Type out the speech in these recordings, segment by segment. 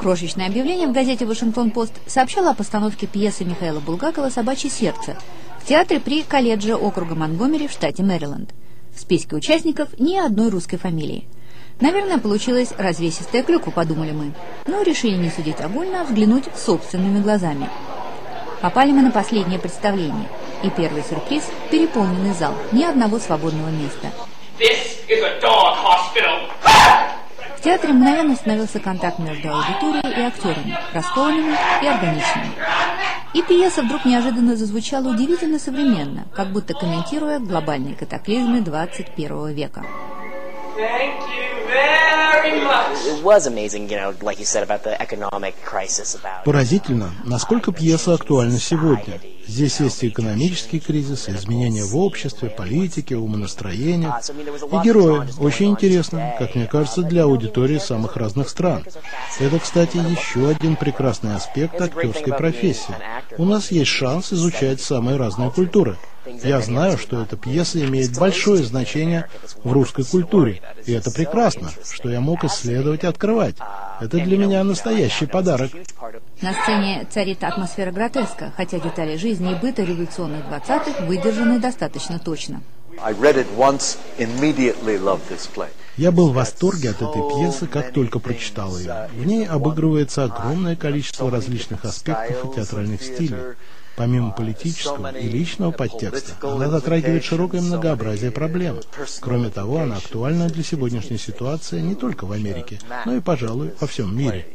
Крошечное объявление в газете «Вашингтон-Пост» сообщало о постановке пьесы Михаила Булгакова «Собачье сердце» в театре при колледже округа Монгомери в штате Мэриленд. В списке участников ни одной русской фамилии. Наверное, получилась развесистая клюква, подумали мы. Но решили не судить огульно, а взглянуть собственными глазами. Попали мы на последнее представление. И первый сюрприз – переполненный зал, ни одного свободного места. В театре мгновенно установился контакт между аудиторией и актерами, раскованными и органичными. И пьеса вдруг неожиданно зазвучала удивительно современно, как будто комментируя глобальные катаклизмы 21 века. Thank you very much. Поразительно, насколько пьеса актуальна сегодня. Здесь есть экономический кризис, изменения в обществе, политике, умонастроениях. И герои. Очень интересно, как мне кажется, для аудитории самых разных стран. Это, кстати, еще один прекрасный аспект актерской профессии. У нас есть шанс изучать самые разные культуры. Я знаю, что эта пьеса имеет большое значение в русской культуре, и это прекрасно, что я мог исследовать и открывать. Это для меня настоящий подарок. На сцене царит атмосфера гротеска, хотя детали жизни и быта революционных 20-х выдержаны достаточно точно. Я был в восторге от этой пьесы, как только прочитал ее. В ней обыгрывается огромное количество различных аспектов и театральных стилей. Помимо политического и личного подтекста, она затрагивает широкое многообразие проблем. Кроме того, она актуальна для сегодняшней ситуации не только в Америке, но и, пожалуй, во всем мире.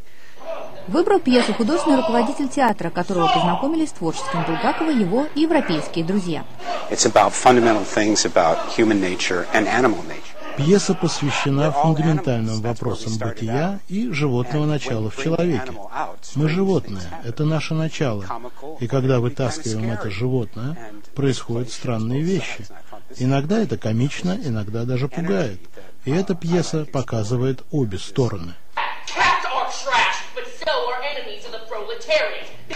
Выбрал пьесу художественный руководитель театра, которого познакомились с творчеством Булгакова его европейские друзья. It's about fundamental things about human nature and animal nature. Пьеса посвящена фундаментальным вопросам бытия и животного начала в человеке. Мы животные, это наше начало. И когда вытаскиваем это животное, происходят странные вещи. Иногда это комично, иногда даже пугает. И эта пьеса показывает обе стороны.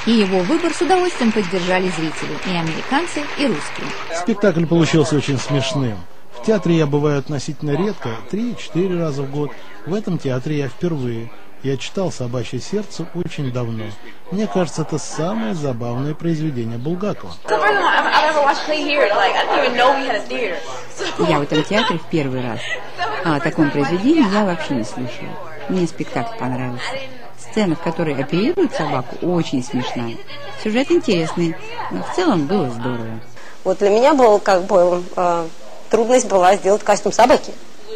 И его выбор с удовольствием поддержали зрители, и американцы, и русские. Спектакль получился очень смешным. В театре я бываю относительно редко, три-четыре раза в год. В этом театре я впервые. Я читал «Собачье сердце» очень давно. Мне кажется, это самое забавное произведение Булгакова. Я в этом театре в первый раз. А о таком произведении я вообще не слышала. Мне спектакль понравился. Сцена, в которой оперируют собаку, очень смешная. Сюжет интересный, но в целом было здорово. Вот для меня был как бы э, трудность была сделать костюм собаки,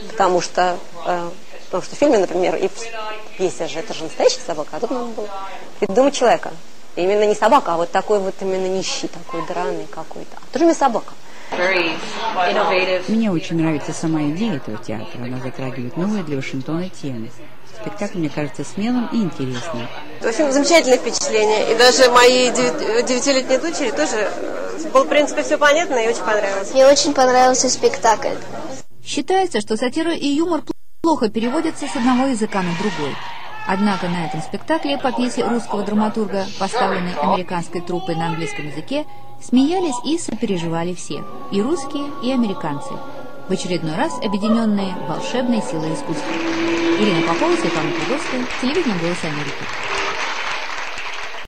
потому что, э, потому что в фильме, например, и в пьесе же это же настоящая собака, а тут надо было придумать человека. Именно не собака, а вот такой вот именно нищий, такой драный какой-то. А тоже не собака. Мне очень нравится сама идея этого театра. Она затрагивает новые для Вашингтона темы. Спектакль, мне кажется, смелым и интересным. В общем, замечательное впечатление. И даже моей девятилетней дочери тоже э, было, в принципе, все понятно и очень понравилось. Мне очень понравился спектакль. Считается, что сатира и юмор плохо переводятся с одного языка на другой. Однако на этом спектакле по пьесе русского драматурга, поставленной американской труппой на английском языке, смеялись и сопереживали все, и русские, и американцы, в очередной раз объединенные волшебной силой искусства. Ирина Попова, Светлана Придовская, телевидение «Голос Америки».